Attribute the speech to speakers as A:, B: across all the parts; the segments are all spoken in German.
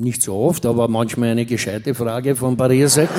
A: nicht so oft, aber manchmal eine gescheite Frage von Barrierseite.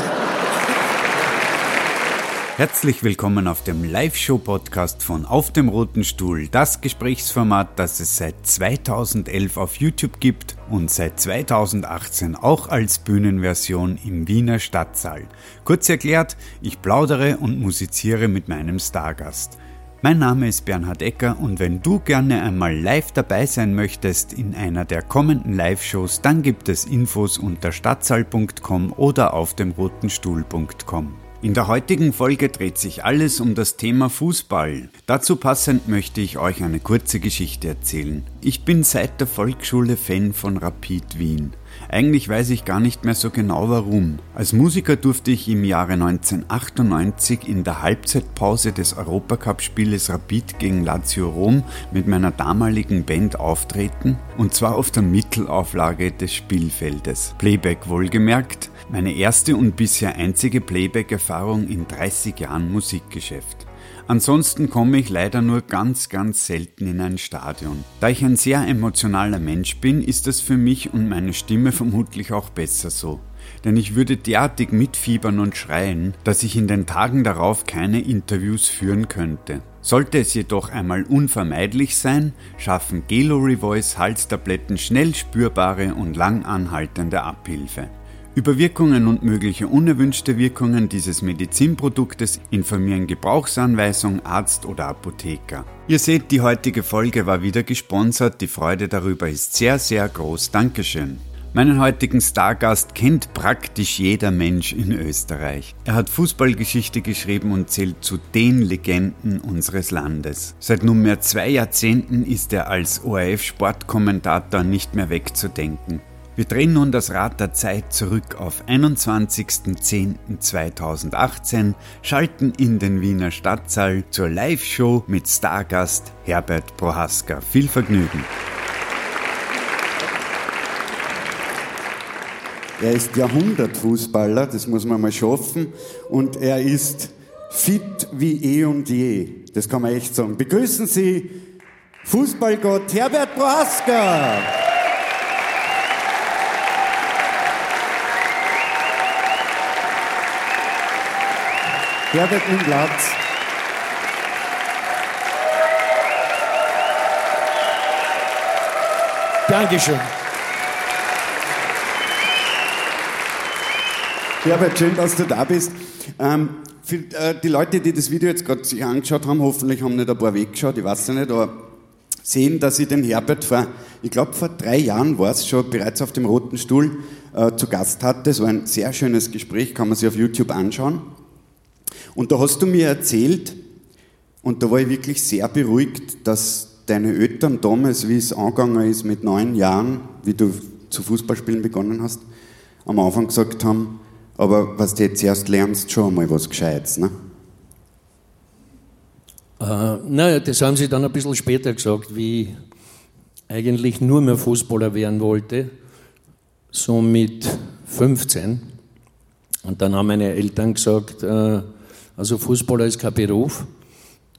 B: Herzlich willkommen auf dem Live-Show-Podcast von Auf dem Roten Stuhl, das Gesprächsformat, das es seit 2011 auf YouTube gibt und seit 2018 auch als Bühnenversion im Wiener Stadtsaal. Kurz erklärt, ich plaudere und musiziere mit meinem Stargast. Mein Name ist Bernhard Ecker und wenn du gerne einmal live dabei sein möchtest in einer der kommenden Live-Shows, dann gibt es Infos unter stadtsaal.com oder auf dem rotenstuhl.com. In der heutigen Folge dreht sich alles um das Thema Fußball. Dazu passend möchte ich euch eine kurze Geschichte erzählen. Ich bin seit der Volksschule Fan von Rapid Wien. Eigentlich weiß ich gar nicht mehr so genau warum. Als Musiker durfte ich im Jahre 1998 in der Halbzeitpause des Europacup-Spieles Rapid gegen Lazio Rom mit meiner damaligen Band auftreten und zwar auf der Mittelauflage des Spielfeldes. Playback wohlgemerkt, meine erste und bisher einzige Playback-Erfahrung in 30 Jahren Musikgeschäft. Ansonsten komme ich leider nur ganz, ganz selten in ein Stadion. Da ich ein sehr emotionaler Mensch bin, ist das für mich und meine Stimme vermutlich auch besser so. Denn ich würde derartig mitfiebern und schreien, dass ich in den Tagen darauf keine Interviews führen könnte. Sollte es jedoch einmal unvermeidlich sein, schaffen Gelori Voice Halstabletten schnell spürbare und lang anhaltende Abhilfe. Über Wirkungen und mögliche unerwünschte Wirkungen dieses Medizinproduktes informieren Gebrauchsanweisung, Arzt oder Apotheker. Ihr seht, die heutige Folge war wieder gesponsert, die Freude darüber ist sehr, sehr groß. Dankeschön. Meinen heutigen Stargast kennt praktisch jeder Mensch in Österreich. Er hat Fußballgeschichte geschrieben und zählt zu den Legenden unseres Landes. Seit nunmehr zwei Jahrzehnten ist er als ORF-Sportkommentator nicht mehr wegzudenken. Wir drehen nun das Rad der Zeit zurück auf 21.10.2018, schalten in den Wiener Stadtsaal zur Live-Show mit Stargast Herbert Prohaska. Viel Vergnügen!
C: Er ist Jahrhundertfußballer, das muss man mal schaffen, und er ist fit wie eh und je. Das kann man echt sagen. Begrüßen Sie Fußballgott Herbert Prohaska! Herbert Platz.
A: Dankeschön.
C: Herbert, schön, dass du da bist. Ähm, für, äh, die Leute, die das Video jetzt gerade sich angeschaut haben, hoffentlich haben nicht ein paar weggeschaut, ich weiß ja nicht, aber sehen, dass ich den Herbert vor, ich glaube vor drei Jahren war es schon, bereits auf dem Roten Stuhl äh, zu Gast hatte. Es war ein sehr schönes Gespräch, kann man sich auf YouTube anschauen. Und da hast du mir erzählt, und da war ich wirklich sehr beruhigt, dass deine Eltern damals, wie es angegangen ist mit neun Jahren, wie du zu Fußballspielen begonnen hast, am Anfang gesagt haben, aber was du jetzt erst lernst, schon mal was Gescheites, ne?
A: Äh, naja, das haben sie dann ein bisschen später gesagt, wie ich eigentlich nur mehr Fußballer werden wollte, so mit 15. Und dann haben meine Eltern gesagt, äh, also Fußballer ist kein Beruf.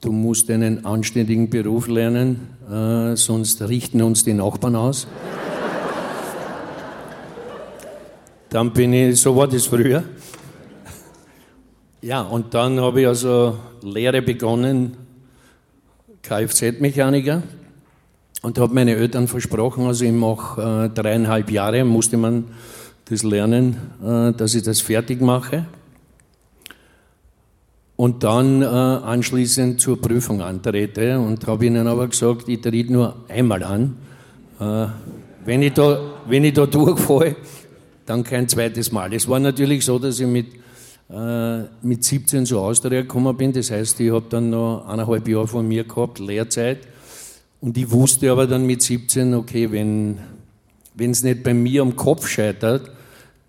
A: Du musst einen anständigen Beruf lernen, äh, sonst richten uns die Nachbarn aus. Dann bin ich, so war das früher. Ja, und dann habe ich also Lehre begonnen, Kfz-Mechaniker, und habe meine Eltern versprochen, also ich mache äh, dreieinhalb Jahre, musste man das lernen, äh, dass ich das fertig mache und dann äh, anschließend zur Prüfung antrete und habe ihnen aber gesagt, ich trete nur einmal an. Äh, wenn, ich da, wenn ich da durchfalle, dann kein zweites Mal. Es war natürlich so, dass ich mit, äh, mit 17 zur Austria gekommen bin. Das heißt, ich habe dann noch eineinhalb Jahre von mir gehabt, Lehrzeit. Und ich wusste aber dann mit 17, okay, wenn es nicht bei mir am Kopf scheitert,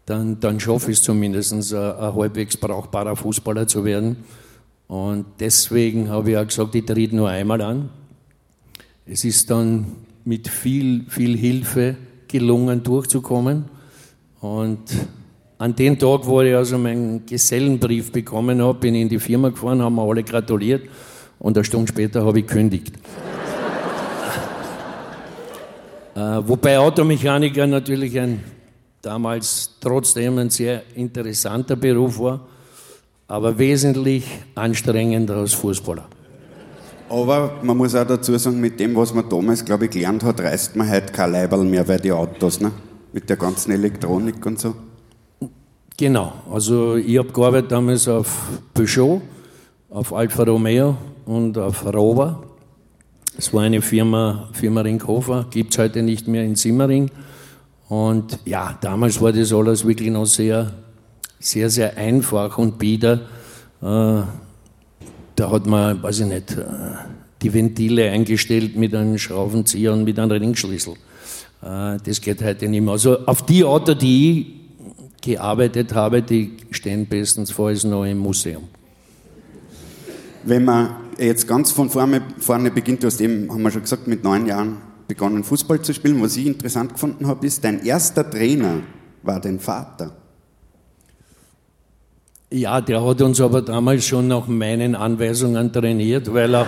A: dann, dann schaffe ich es zumindest, ein, ein halbwegs brauchbarer Fußballer zu werden. Und deswegen habe ich auch gesagt, ich trete nur einmal an. Es ist dann mit viel, viel Hilfe gelungen, durchzukommen. Und an dem Tag, wo ich also meinen Gesellenbrief bekommen habe, bin ich in die Firma gefahren, haben mir alle gratuliert und eine Stunde später habe ich gekündigt. äh, wobei Automechaniker natürlich ein damals trotzdem ein sehr interessanter Beruf war, aber wesentlich anstrengender als Fußballer.
C: Aber man muss auch dazu sagen, mit dem, was man damals, glaube ich, gelernt hat, reißt man heute kein Leiberl mehr bei den Autos, ne? mit der ganzen Elektronik und so.
A: Genau, also ich habe gearbeitet damals auf Peugeot, auf Alfa Romeo und auf Rover. Es war eine Firma, Firma Ringhofer, gibt es heute nicht mehr in Simmering. Und ja, damals war das alles wirklich noch sehr, sehr, sehr einfach und bieder. Äh, da hat man, weiß ich nicht, äh, die Ventile eingestellt mit einem Schraubenzieher und mit einem Ringschlüssel. Äh, das geht heute nicht mehr. Also auf die Autos, die ich gearbeitet habe, die stehen bestenfalls noch im Museum.
C: Wenn man jetzt ganz von vorne, vorne beginnt, du hast eben, haben wir schon gesagt, mit neun Jahren begonnen Fußball zu spielen. Was ich interessant gefunden habe, ist, dein erster Trainer war dein Vater.
A: Ja, der hat uns aber damals schon nach meinen Anweisungen trainiert, weil er.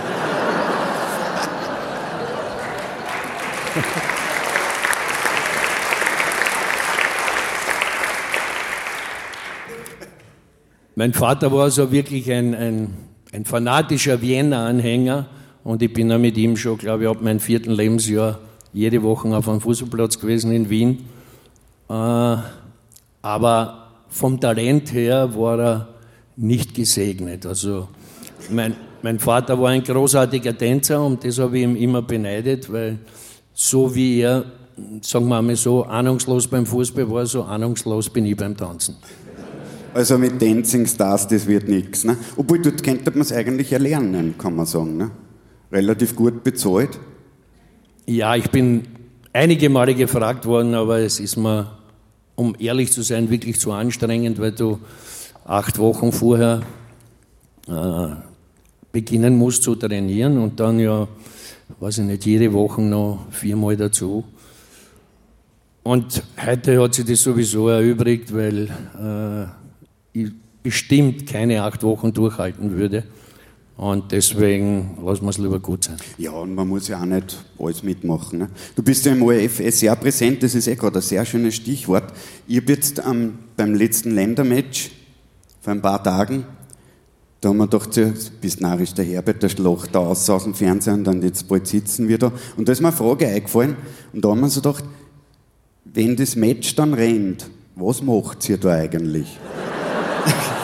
A: mein Vater war so wirklich ein, ein, ein fanatischer Vienna-Anhänger und ich bin ja mit ihm schon, glaube ich, ab meinem vierten Lebensjahr jede Woche auf einem Fußballplatz gewesen in Wien. Äh, aber vom Talent her war er nicht gesegnet. Also mein, mein Vater war ein großartiger Tänzer und das habe ich ihm immer beneidet, weil so wie er, sagen wir mal so, ahnungslos beim Fußball war, so ahnungslos bin ich beim Tanzen.
C: Also mit Dancing Stars, das wird nichts. Ne? Obwohl, dort könnte man es eigentlich erlernen, kann man sagen. Ne? Relativ gut bezahlt.
A: Ja, ich bin einige Male gefragt worden, aber es ist mir um ehrlich zu sein, wirklich zu anstrengend, weil du acht Wochen vorher äh, beginnen musst zu trainieren und dann ja, weiß ich nicht, jede Woche noch viermal dazu. Und heute hat sich das sowieso erübrigt, weil äh, ich bestimmt keine acht Wochen durchhalten würde. Und deswegen lassen wir es lieber gut sein.
C: Ja, und man muss ja auch nicht alles mitmachen. Ne? Du bist ja im ORF sehr präsent, das ist eh gerade ein sehr schönes Stichwort. Ich habe jetzt ähm, beim letzten Ländermatch vor ein paar Tagen, da haben wir gedacht, du bist narrisch, der Herbert, der lacht da aus, aus dem Fernsehen und dann jetzt bald sitzen wir da. Und da ist mir eine Frage eingefallen und da haben wir so gedacht, wenn das Match dann rennt, was macht ihr da eigentlich?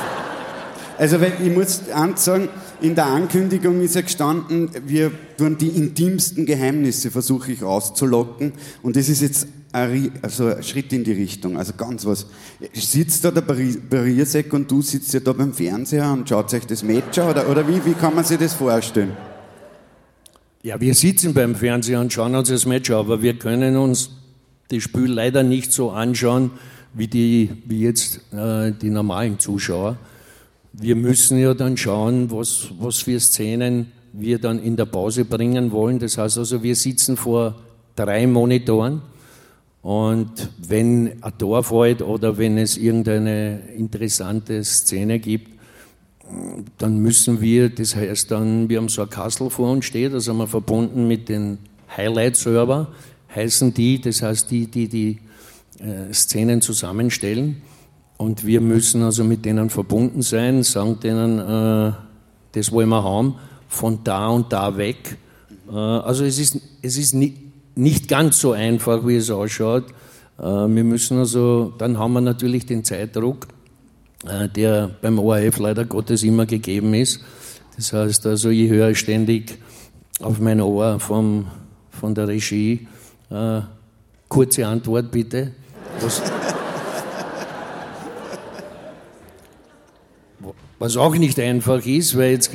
C: also, weil ich muss eins sagen, in der Ankündigung ist ja gestanden, wir tun die intimsten Geheimnisse, versuche ich rauszulocken. Und das ist jetzt ein, also ein Schritt in die Richtung. Also ganz was. Sitzt da der Barriersek und du sitzt ja da beim Fernseher und schaut euch das Match an? Oder, oder wie, wie kann man sich das vorstellen?
A: Ja, wir sitzen beim Fernseher und schauen uns das Match an, aber wir können uns das Spiel leider nicht so anschauen wie, die, wie jetzt äh, die normalen Zuschauer wir müssen ja dann schauen, was, was für Szenen wir dann in der Pause bringen wollen. Das heißt also, wir sitzen vor drei Monitoren und wenn ein Tor fällt oder wenn es irgendeine interessante Szene gibt, dann müssen wir, das heißt dann, wir haben so ein Kassel vor uns steht, also wir verbunden mit den Highlight-Server, heißen die, das heißt die, die die äh, Szenen zusammenstellen. Und wir müssen also mit denen verbunden sein, sagen denen, äh, das wollen wir haben, von da und da weg. Äh, also es ist, es ist nicht, nicht ganz so einfach, wie es ausschaut. Äh, wir müssen also, dann haben wir natürlich den Zeitdruck, äh, der beim ORF leider Gottes immer gegeben ist. Das heißt also, ich höre ständig auf mein Ohr vom, von der Regie, äh, kurze Antwort bitte. Was, Was auch nicht einfach ist, weil jetzt,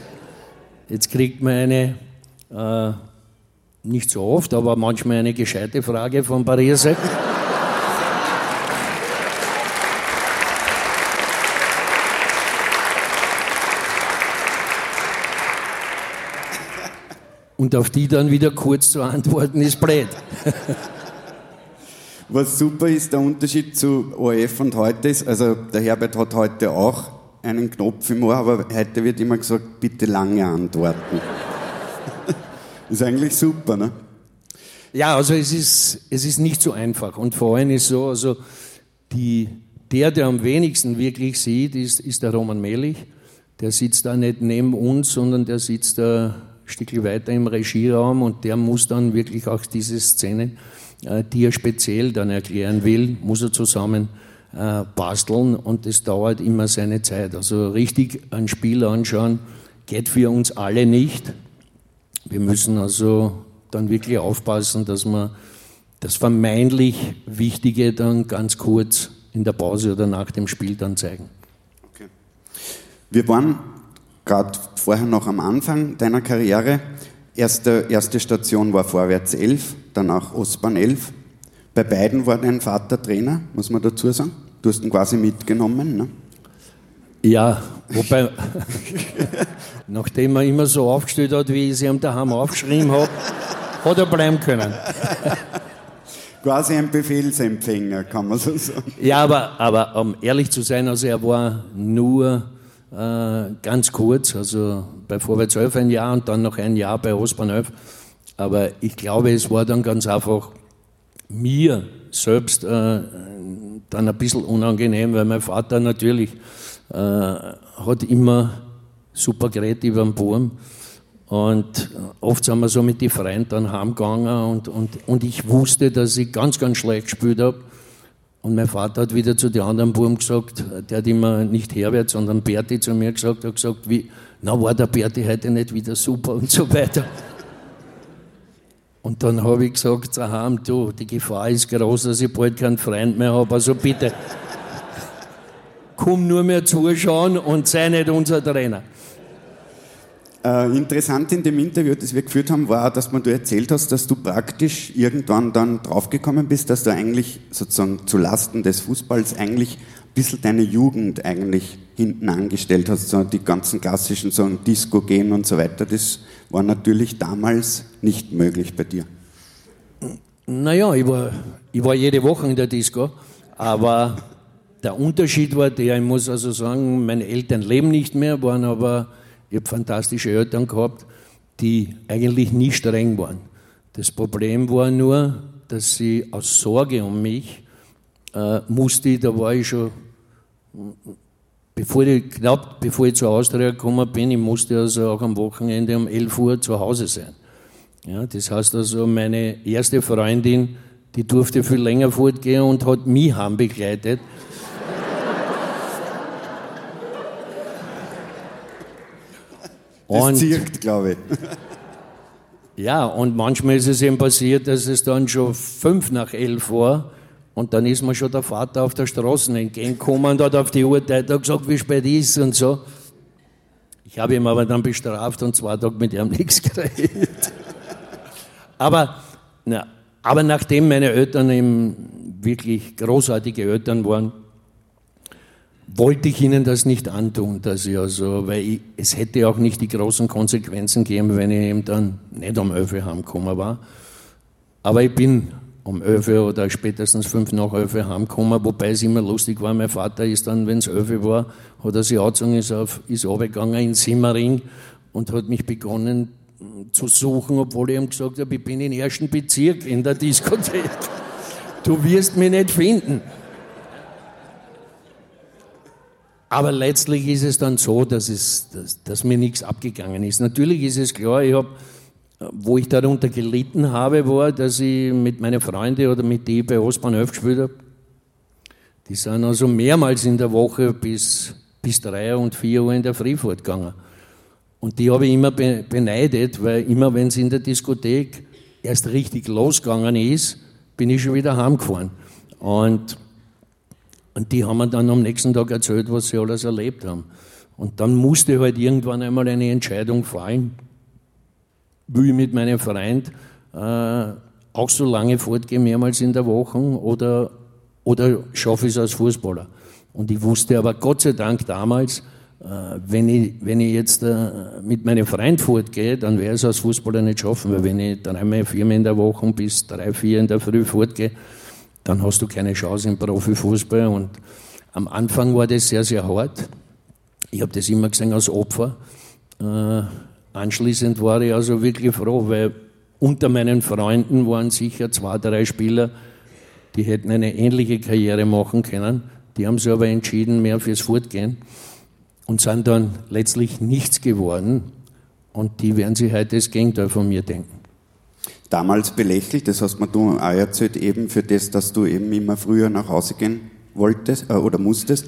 A: jetzt kriegt man eine, äh, nicht so oft, aber manchmal eine gescheite Frage von Barriersek. Und auf die dann wieder kurz zu antworten, ist blöd.
C: Was super ist, der Unterschied zu ORF und heute ist, also der Herbert hat heute auch einen Knopf im Ohr, aber heute wird immer gesagt, bitte lange antworten. ist eigentlich super, ne?
A: Ja, also es ist, es ist nicht so einfach. Und vor allem ist so, also Die, der, der am wenigsten wirklich sieht, ist, ist der Roman Melich. Der sitzt da nicht neben uns, sondern der sitzt da ein Stückchen weiter im Regieraum und der muss dann wirklich auch diese Szene, äh, die er speziell dann erklären will, muss er zusammen äh, basteln und das dauert immer seine Zeit. Also richtig ein Spiel anschauen geht für uns alle nicht. Wir müssen also dann wirklich aufpassen, dass wir das vermeintlich Wichtige dann ganz kurz in der Pause oder nach dem Spiel dann zeigen. Okay.
C: Wir waren gerade vorher noch am Anfang deiner Karriere. Erste, erste Station war Vorwärts 11, danach Ostbahn 11. Bei beiden war dein Vater Trainer, muss man dazu sagen. Du hast ihn quasi mitgenommen. Ne?
A: Ja, wobei, nachdem er immer so aufgestellt hat, wie ich sie ihm daheim aufgeschrieben habe, hat er bleiben können.
C: Quasi ein Befehlsempfänger, kann man so sagen.
A: Ja, aber, aber um ehrlich zu sein, also er war nur äh, ganz kurz, also bei Vorwärts 11 ein Jahr und dann noch ein Jahr bei Ostbahn 11. Aber ich glaube, es war dann ganz einfach mir selbst äh, dann ein bisschen unangenehm, weil mein Vater natürlich äh, hat immer super geredet über den Burm. Und oft sind wir so mit den Freunden dann heimgegangen und, und, und ich wusste, dass ich ganz, ganz schlecht gespielt habe. Und mein Vater hat wieder zu den anderen Buben gesagt, der hat immer nicht Herbert, sondern Berti zu mir gesagt, hat gesagt, wie, na war der Berti heute nicht wieder super und so weiter. Und dann habe ich gesagt, aha, du, die Gefahr ist groß, dass ich bald keinen Freund mehr habe, also bitte, komm nur mehr zuschauen und sei nicht unser Trainer.
C: Äh, interessant in dem Interview, das wir geführt haben, war, dass man du erzählt hast, dass du praktisch irgendwann dann draufgekommen bist, dass du eigentlich sozusagen zu Lasten des Fußballs eigentlich bisschen deine Jugend eigentlich hinten angestellt hast, so die ganzen klassischen so Disco gehen und so weiter. Das war natürlich damals nicht möglich bei dir.
A: Naja, ich war, ich war jede Woche in der Disco, aber der Unterschied war der, ich muss also sagen, meine Eltern leben nicht mehr, waren aber, ich habe fantastische Eltern gehabt, die eigentlich nie streng waren. Das Problem war nur, dass sie aus Sorge um mich äh, musste, da war ich schon bevor ich, knapp bevor ich zur Austria gekommen bin, ich musste also auch am Wochenende um 11 Uhr zu Hause sein. Ja, das heißt also, meine erste Freundin, die durfte viel länger fortgehen und hat mich begleitet.
C: Das zirkt, glaube ich.
A: Ja, und manchmal ist es eben passiert, dass es dann schon fünf nach elf war und dann ist mir schon der Vater auf der Straße entgegengekommen und hat auf die Uhr hat gesagt, wie spät ist und so. Ich habe ihn aber dann bestraft und zwei Tage mit ihm nichts geredet. aber, na, aber nachdem meine Eltern eben wirklich großartige Eltern waren, wollte ich ihnen das nicht antun, dass ich also, weil ich, es hätte auch nicht die großen Konsequenzen gegeben, wenn ich eben dann nicht 11 Uhr heimgekommen war. Aber ich bin um 11 oder spätestens 5 nach 11 heimgekommen, wobei es immer lustig war. Mein Vater ist dann, wenn es 11 war, hat er sich angezogen, ist, auf, ist runtergegangen in Simmering und hat mich begonnen zu suchen, obwohl ich ihm gesagt habe, ich bin im ersten Bezirk in der Diskothek. Du wirst mich nicht finden. Aber letztlich ist es dann so, dass, es, dass, dass mir nichts abgegangen ist. Natürlich ist es klar, ich habe wo ich darunter gelitten habe, war, dass ich mit meinen Freunden oder mit denen bei Ostbahn 11 gespielt habe. Die sind also mehrmals in der Woche bis, bis drei und vier Uhr in der Früh fortgegangen. Und die habe ich immer beneidet, weil immer wenn es in der Diskothek erst richtig losgegangen ist, bin ich schon wieder heimgefahren. Und, und die haben mir dann am nächsten Tag erzählt, was sie alles erlebt haben. Und dann musste halt irgendwann einmal eine Entscheidung fallen will ich mit meinem Freund äh, auch so lange fortgehen, mehrmals in der Woche, oder, oder schaffe ich es als Fußballer? Und ich wusste aber Gott sei Dank damals, äh, wenn, ich, wenn ich jetzt äh, mit meinem Freund fortgehe, dann ich es als Fußballer nicht schaffen, weil wenn ich dreimal, viermal in der Woche bis drei, vier in der Früh fortgehe, dann hast du keine Chance im Profifußball. Und am Anfang war das sehr, sehr hart. Ich habe das immer gesehen als Opfer. Äh, Anschließend war ich also wirklich froh, weil unter meinen Freunden waren sicher zwei, drei Spieler, die hätten eine ähnliche Karriere machen können. Die haben sich aber entschieden, mehr fürs Fortgehen und sind dann letztlich nichts geworden. Und die werden sich heute das Gegenteil von mir denken.
C: Damals belächelt, das hast mir du auch erzählt, eben für das, dass du eben immer früher nach Hause gehen wolltest äh, oder musstest.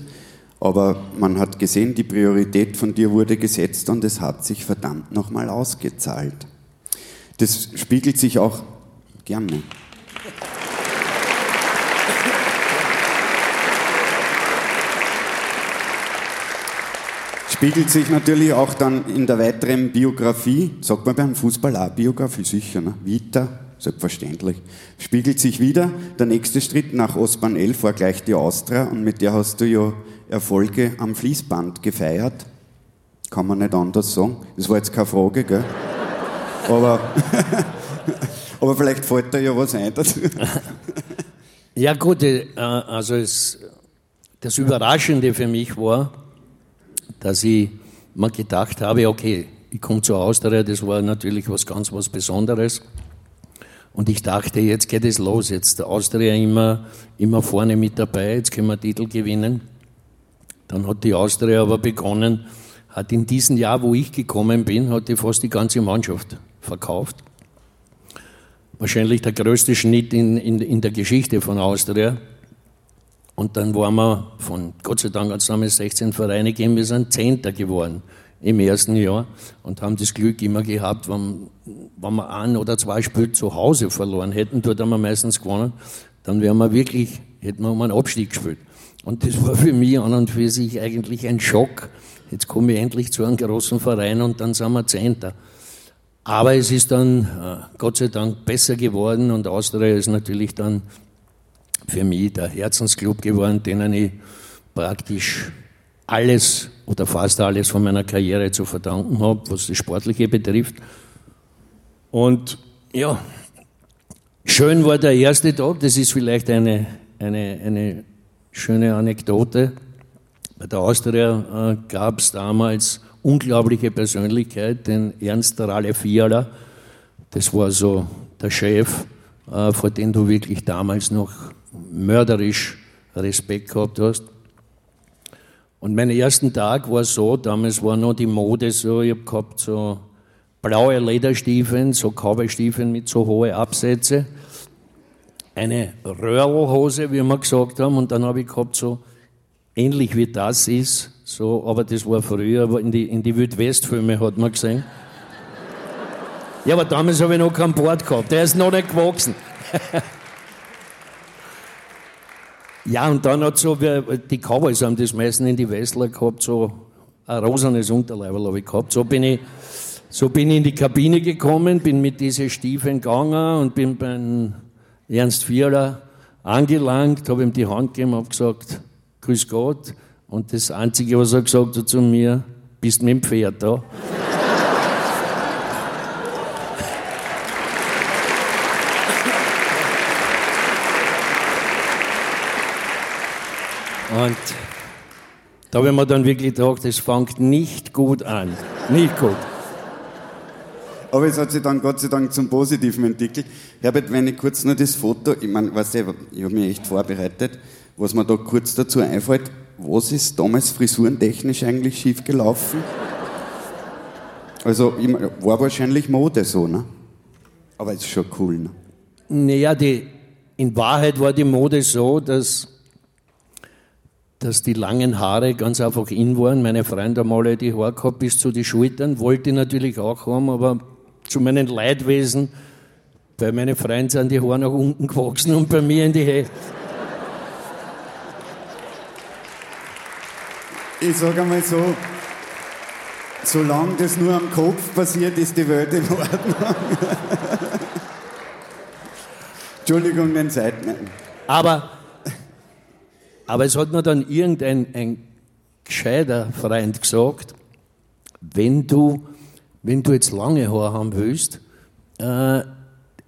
C: Aber man hat gesehen, die Priorität von dir wurde gesetzt und es hat sich verdammt nochmal ausgezahlt. Das spiegelt sich auch gerne. Spiegelt sich natürlich auch dann in der weiteren Biografie, sagt man beim Fußball auch Biografie, sicher, ne? Vita, selbstverständlich. Spiegelt sich wieder, der nächste Schritt nach Ostbahn 11 war gleich die Austria und mit der hast du ja Erfolge am Fließband gefeiert. Kann man nicht anders sagen. Das war jetzt keine Frage, gell? Aber, aber vielleicht fällt da ja was ein.
A: Ja gut, äh, also es, das Überraschende für mich war, dass ich mir gedacht habe, okay, ich komme zur Austria, das war natürlich was ganz was Besonderes. Und ich dachte, jetzt geht es los, jetzt der Austria immer, immer vorne mit dabei, jetzt können wir Titel gewinnen. Dann hat die Austria aber begonnen, hat in diesem Jahr, wo ich gekommen bin, hat die fast die ganze Mannschaft verkauft. Wahrscheinlich der größte Schnitt in, in, in der Geschichte von Austria. Und dann waren wir von, Gott sei Dank hat es damals 16 Vereine gegeben, wir sind Zehnter geworden im ersten Jahr und haben das Glück immer gehabt, wenn, wenn wir ein oder zwei Spiele zu Hause verloren hätten, dort haben wir meistens gewonnen, dann wären wir wirklich, hätten wir um einen Abstieg gespielt. Und das war für mich an und für sich eigentlich ein Schock. Jetzt komme ich endlich zu einem großen Verein und dann sind wir Zehnter. Aber es ist dann äh, Gott sei Dank besser geworden und Austria ist natürlich dann für mich der Herzensclub geworden, denen ich praktisch alles oder fast alles von meiner Karriere zu verdanken habe, was das Sportliche betrifft. Und ja, schön war der erste Tag, das ist vielleicht eine, eine, eine schöne Anekdote. Bei der Austria äh, gab es damals unglaubliche Persönlichkeit, den Ernst Ralle Fiala. Das war so der Chef, äh, vor dem du wirklich damals noch mörderisch Respekt gehabt hast. Und mein ersten Tag war so, damals war noch die Mode so, ich habe gehabt so blaue Lederstiefeln, so Cowboystiefeln mit so hohen Absätze, eine Röhrlhose, wie wir gesagt haben, und dann habe ich gehabt so, ähnlich wie das ist, so, aber das war früher, in die, in die Wildwestfilme hat man gesehen. Ja, aber damals habe ich noch keinen Bord gehabt, der ist noch nicht gewachsen. Ja, und dann hat so, die Cowboys haben das meistens in die Westler gehabt, so ein rosanes Unterleibel habe ich gehabt. So bin ich, so bin ich in die Kabine gekommen, bin mit diesen Stiefeln gegangen und bin beim Ernst Vierer angelangt, habe ihm die Hand gegeben, habe gesagt, Grüß Gott. Und das Einzige, was er gesagt hat zu mir, bist mit dem Pferd da. Und da habe ich mir dann wirklich gedacht, es fängt nicht gut an. Nicht gut.
C: Aber es hat sich dann Gott sei Dank zum Positiven entwickelt. Herbert, wenn ich kurz nur das Foto, ich meine, weißt du, ich habe mich echt vorbereitet, was mir da kurz dazu einfällt, was ist damals frisurentechnisch eigentlich schiefgelaufen? Also, war wahrscheinlich Mode so, ne? Aber ist schon cool, ne?
A: Naja, die, in Wahrheit war die Mode so, dass dass die langen Haare ganz einfach in waren. Meine Freunde haben alle die Haare gehabt bis zu den Schultern, wollte ich natürlich auch haben, aber zu meinen Leidwesen, bei meinen Freunden sind die Haare nach unten gewachsen und bei mir in die Höhe.
C: Ich sage einmal so, solange das nur am Kopf passiert, ist die Welt in Ordnung. Entschuldigung, den Seiten.
A: Aber aber es hat mir dann irgendein ein gescheiter Freund gesagt, wenn du, wenn du jetzt lange Haare haben willst, äh,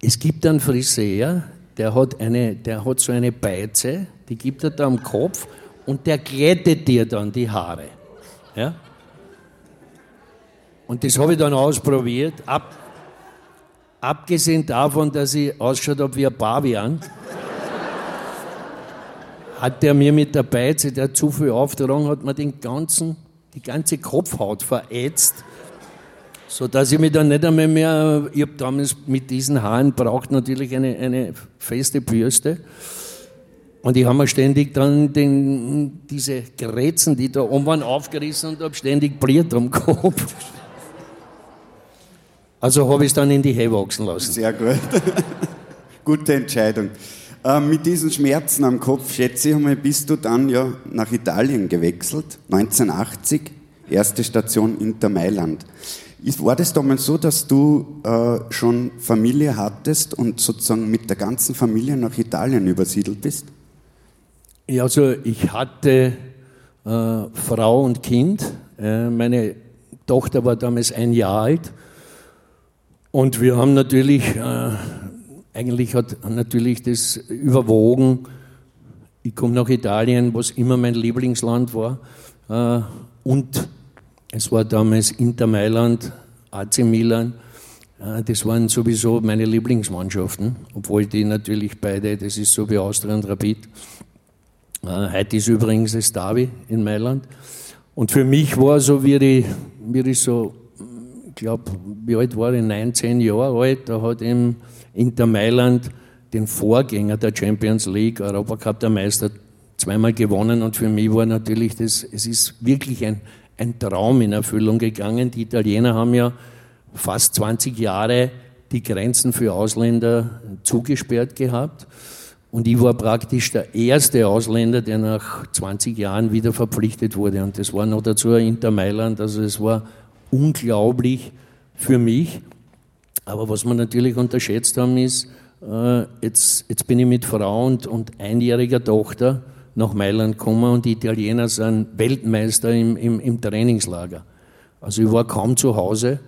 A: es gibt einen Friseur, der hat, eine, der hat so eine Beize, die gibt er da am Kopf und der glättet dir dann die Haare. Ja? Und das habe ich dann ausprobiert, ab, abgesehen davon, dass ich ausschaut habe wie ein Babian. hat der mir mit der Beize, der zu viel aufgetragen hat, mir den ganzen, die ganze Kopfhaut verätzt so dass ich mich dann nicht einmal mehr, ich habe damals mit diesen Haaren braucht natürlich eine, eine feste Bürste. Und ich habe mir ständig dann den, diese Grätzen, die da oben waren, aufgerissen und habe ständig Bliert am Kopf. Also habe ich es dann in die Hehe wachsen lassen.
C: Sehr gut. Gute Entscheidung. Äh, mit diesen Schmerzen am Kopf, schätze ich einmal, bist du dann ja nach Italien gewechselt, 1980, erste Station Inter Mailand. War das damals so, dass du äh, schon Familie hattest und sozusagen mit der ganzen Familie nach Italien übersiedelt bist?
A: Ja, also ich hatte äh, Frau und Kind. Äh, meine Tochter war damals ein Jahr alt. Und wir haben natürlich, äh, eigentlich hat natürlich das überwogen. Ich komme nach Italien, was immer mein Lieblingsland war. Äh, und es war damals Inter Mailand, AC Milan. Das waren sowieso meine Lieblingsmannschaften, obwohl die natürlich beide, das ist so wie Austria und Rapid. Heute ist übrigens das Derby in Mailand. Und für mich war so, wie ich, wie ich so, ich glaube, wie alt war ich? 19 Jahre alt. Da hat eben Inter Mailand den Vorgänger der Champions League, Europacup der Meister, zweimal gewonnen. Und für mich war natürlich das, es ist wirklich ein, ein Traum in Erfüllung gegangen. Die Italiener haben ja fast 20 Jahre die Grenzen für Ausländer zugesperrt gehabt. Und ich war praktisch der erste Ausländer, der nach 20 Jahren wieder verpflichtet wurde. Und das war noch dazu Inter Mailand. Also es war unglaublich für mich. Aber was wir natürlich unterschätzt haben, ist, äh, jetzt, jetzt bin ich mit Frau und, und einjähriger Tochter nach Mailand gekommen und die Italiener sind Weltmeister im, im, im Trainingslager. Also ich war kaum zu Hause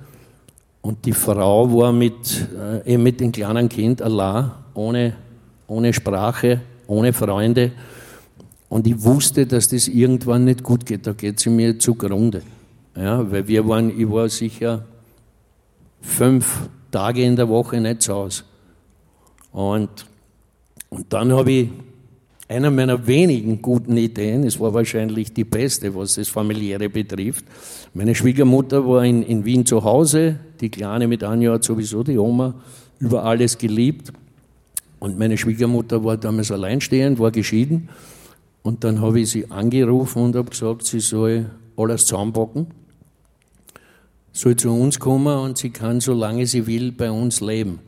A: und die Frau war mit, äh, mit dem kleinen Kind allein, ohne, ohne Sprache, ohne Freunde. Und ich wusste, dass das irgendwann nicht gut geht. Da geht sie mir zugrunde. Ja, weil wir waren, ich war sicher fünf Tage in der Woche nicht zu Hause. Und, und dann habe ich einer meiner wenigen guten Ideen, es war wahrscheinlich die beste, was das familiäre betrifft. Meine Schwiegermutter war in, in Wien zu Hause, die Kleine mit Anja hat sowieso die Oma über alles geliebt. Und meine Schwiegermutter war damals alleinstehend, war geschieden. Und dann habe ich sie angerufen und habe gesagt, sie soll alles zusammenpacken, soll zu uns kommen und sie kann, solange sie will, bei uns leben.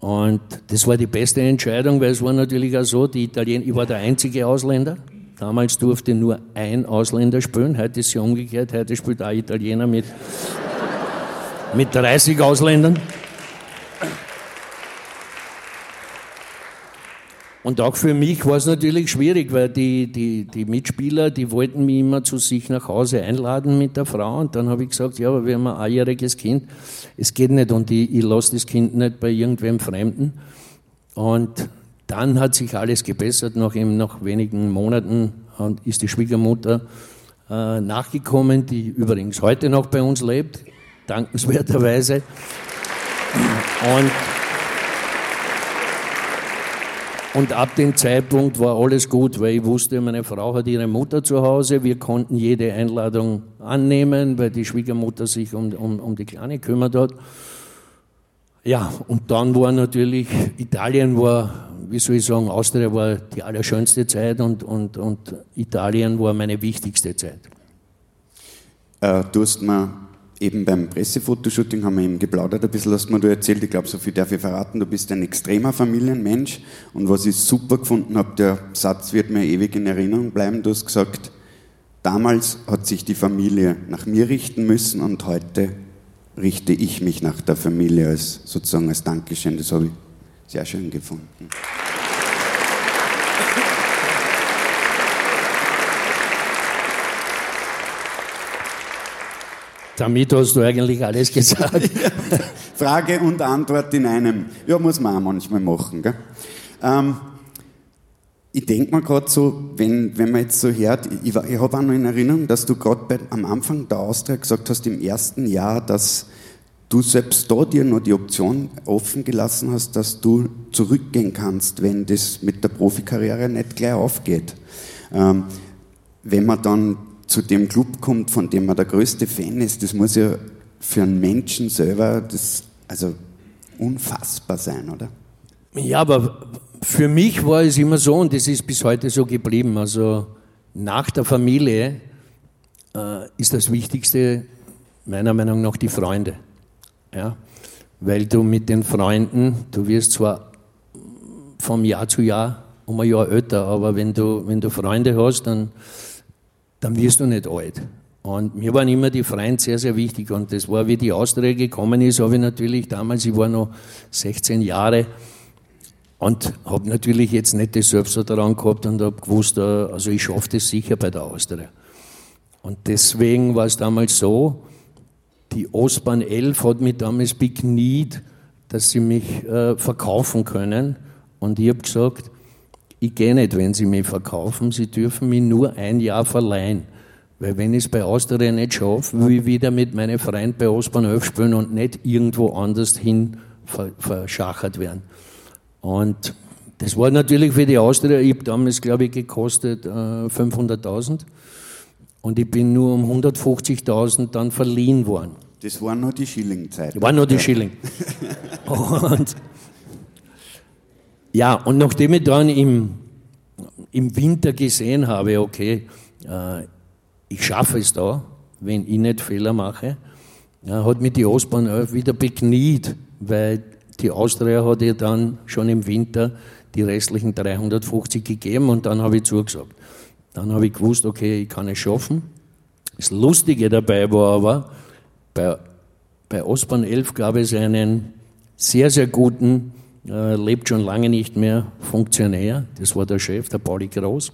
A: Und das war die beste Entscheidung, weil es war natürlich auch so, die Italiener, ich war der einzige Ausländer. Damals durfte nur ein Ausländer spielen, heute ist es ja umgekehrt, heute spielt ein Italiener mit, mit 30 Ausländern. Und auch für mich war es natürlich schwierig, weil die, die, die Mitspieler, die wollten mich immer zu sich nach Hause einladen mit der Frau. Und dann habe ich gesagt, ja, aber wir haben ein einjähriges Kind. Es geht nicht und ich, ich lasse das Kind nicht bei irgendwem Fremden. Und dann hat sich alles gebessert. Nach, eben, nach wenigen Monaten ist die Schwiegermutter äh, nachgekommen, die übrigens heute noch bei uns lebt, dankenswerterweise. Und und ab dem Zeitpunkt war alles gut, weil ich wusste, meine Frau hat ihre Mutter zu Hause. Wir konnten jede Einladung annehmen, weil die Schwiegermutter sich um, um, um die Kleine kümmert hat. Ja, und dann war natürlich, Italien war, wie soll ich sagen, Austria war die allerschönste Zeit und, und, und Italien war meine wichtigste Zeit.
C: Äh, du hast mir eben beim Pressefotoshooting haben wir eben geplaudert ein bisschen, hast mir du erzählt, ich glaube, so viel darf ich verraten, du bist ein extremer Familienmensch. Und was ich super gefunden habe, der Satz wird mir ewig in Erinnerung bleiben, du hast gesagt, damals hat sich die Familie nach mir richten müssen und heute richte ich mich nach der Familie als sozusagen als Dankeschön, das habe ich sehr schön gefunden.
A: Damit hast du eigentlich alles gesagt.
C: Frage und Antwort in einem. Ja, muss man auch manchmal machen. Gell? Ähm, ich denke mir gerade so, wenn, wenn man jetzt so hört, ich, ich habe auch noch in Erinnerung, dass du gerade am Anfang der Austria gesagt hast, im ersten Jahr, dass du selbst da dir noch die Option offen gelassen hast, dass du zurückgehen kannst, wenn das mit der Profikarriere nicht gleich aufgeht. Ähm, wenn man dann zu dem Club kommt, von dem man der größte Fan ist, das muss ja für einen Menschen selber das also unfassbar sein, oder?
A: Ja, aber für mich war es immer so und das ist bis heute so geblieben. Also nach der Familie äh, ist das Wichtigste meiner Meinung nach die Freunde. Ja? Weil du mit den Freunden, du wirst zwar vom Jahr zu Jahr um ein Jahr älter, aber wenn du, wenn du Freunde hast, dann, dann wirst du nicht alt. Und mir waren immer die Freunde sehr, sehr wichtig. Und das war, wie die Austria gekommen ist, habe ich natürlich damals, ich war noch 16 Jahre, und habe natürlich jetzt nicht das Selbstvertrauen gehabt und habe gewusst, äh, also ich schaffe das sicher bei der Austria. Und deswegen war es damals so, die Ostbahn 11 hat mich damals bekniet, dass sie mich äh, verkaufen können. Und ich habe gesagt, ich gehe nicht, wenn sie mich verkaufen, sie dürfen mich nur ein Jahr verleihen. Weil wenn ich es bei Austria nicht schaffe, will ich wieder mit meinen Freunden bei Ostbahn 11 spielen und nicht irgendwo anders hin verschachert werden. Und das war natürlich für die Austria, ich habe damals, glaube ich, gekostet äh, 500.000 und ich bin nur um 150.000 dann verliehen worden.
C: Das war noch die Schillingzeit.
A: Das war noch die. Schilling. und, ja, und nachdem ich dann im, im Winter gesehen habe, okay, äh, ich schaffe es da, wenn ich nicht Fehler mache, ja, hat mich die Ostbahn wieder bekniet, weil die Austria hat ja dann schon im Winter die restlichen 350 gegeben und dann habe ich zugesagt. Dann habe ich gewusst, okay, ich kann es schaffen. Das Lustige dabei war aber, bei, bei Ostbahn 11 gab es einen sehr, sehr guten, äh, lebt schon lange nicht mehr, Funktionär, das war der Chef, der Pauli Groß,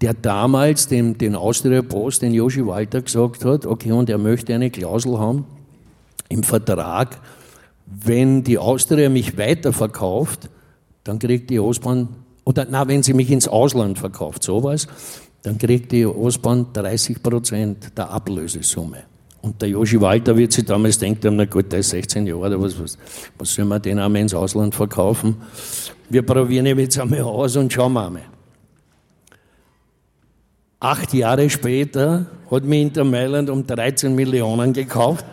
A: der damals dem, den Austria Post, den Joshi Walter, gesagt hat, okay, und er möchte eine Klausel haben im Vertrag, wenn die Austria mich weiterverkauft, dann kriegt die Ostbahn, oder na, wenn sie mich ins Ausland verkauft, sowas, dann kriegt die Ostbahn 30 Prozent der Ablösesumme. Und der Joshi Walter wird sich damals denken, na gut, der ist 16 Jahre, was, was, was soll man den einmal ins Ausland verkaufen? Wir probieren ihn jetzt einmal aus und schauen wir einmal. Acht Jahre später hat mich Inter Mailand um 13 Millionen gekauft.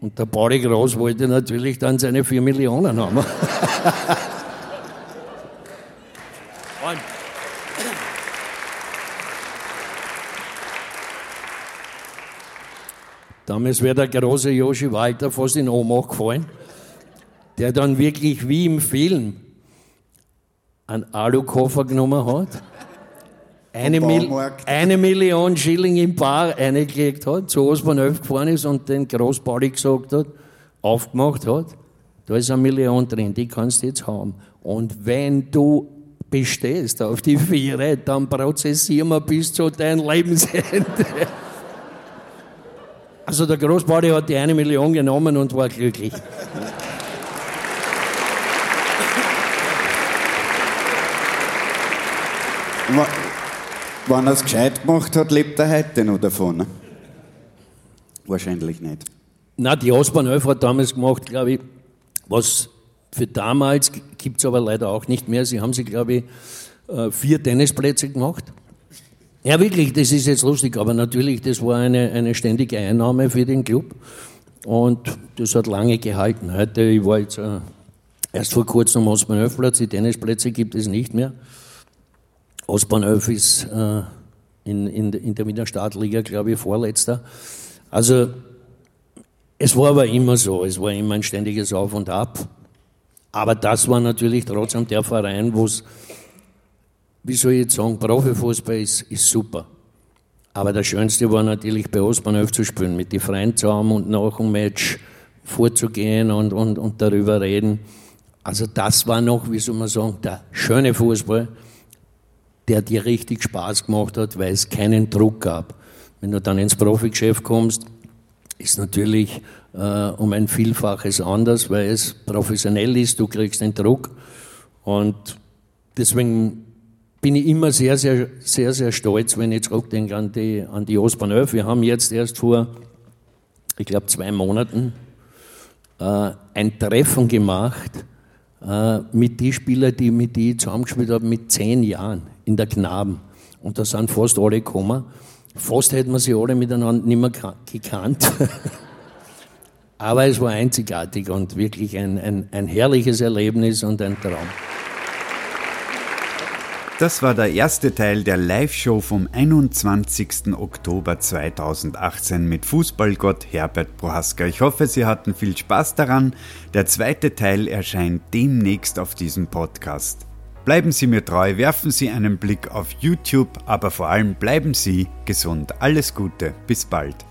A: Und der Pauli Groß wollte natürlich dann seine 4 Millionen haben. Damals wäre der große Joshi Walter fast in Ohnmacht gefallen, der dann wirklich wie im Film einen Alukoffer genommen hat eine, Mil eine, Million Schilling im Bar eingekriegt hat, zu Osborn 11 gefahren ist und den Großpauli gesagt hat, aufgemacht hat, da ist eine Million drin, die kannst du jetzt haben. Und wenn du bestehst auf die Viere, dann prozessieren wir bis zu deinem Lebensende. Also der Großpauli hat die eine Million genommen und war glücklich.
C: Wenn er es gescheit gemacht hat, lebt er heute noch davon. Ne? Wahrscheinlich nicht.
A: Na, die Osborn 11 hat damals gemacht, glaube ich, was für damals gibt es aber leider auch nicht mehr. Sie haben sie, glaube ich, äh, vier Tennisplätze gemacht. Ja, wirklich, das ist jetzt lustig, aber natürlich, das war eine, eine ständige Einnahme für den Club und das hat lange gehalten. Heute, ich war jetzt äh, erst vor kurzem am Osborn 11 Platz, die Tennisplätze gibt es nicht mehr. Ostbahnhof ist äh, in, in, in der Wiener Startliga, glaube ich, Vorletzter. Also es war aber immer so, es war immer ein ständiges Auf und Ab. Aber das war natürlich trotzdem der Verein, wo es, wie soll ich jetzt sagen, Profifußball ist, ist super. Aber das Schönste war natürlich bei Ostbahnhof zu spielen, mit den Freunden zusammen und nach dem Match vorzugehen und, und, und darüber reden. Also das war noch, wie soll man sagen, der schöne Fußball der dir richtig Spaß gemacht hat, weil es keinen Druck gab. Wenn du dann ins Profigeschäft kommst, ist natürlich äh, um ein Vielfaches anders, weil es professionell ist, du kriegst den Druck und deswegen bin ich immer sehr, sehr, sehr, sehr stolz, wenn ich zurückdenke an die, an die Ostbahn 11. Wir haben jetzt erst vor, ich glaube, zwei Monaten äh, ein Treffen gemacht äh, mit den Spielern, die mit die zusammengespielt haben, mit zehn Jahren in der Knaben. Und da sind fast alle gekommen. Fast hätten wir sie alle miteinander nicht mehr gekannt. Aber es war einzigartig und wirklich ein, ein, ein herrliches Erlebnis und ein Traum.
B: Das war der erste Teil der Live-Show vom 21. Oktober 2018 mit Fußballgott Herbert Prohaska. Ich hoffe, Sie hatten viel Spaß daran. Der zweite Teil erscheint demnächst auf diesem Podcast. Bleiben Sie mir treu, werfen Sie einen Blick auf YouTube, aber vor allem bleiben Sie gesund. Alles Gute, bis bald.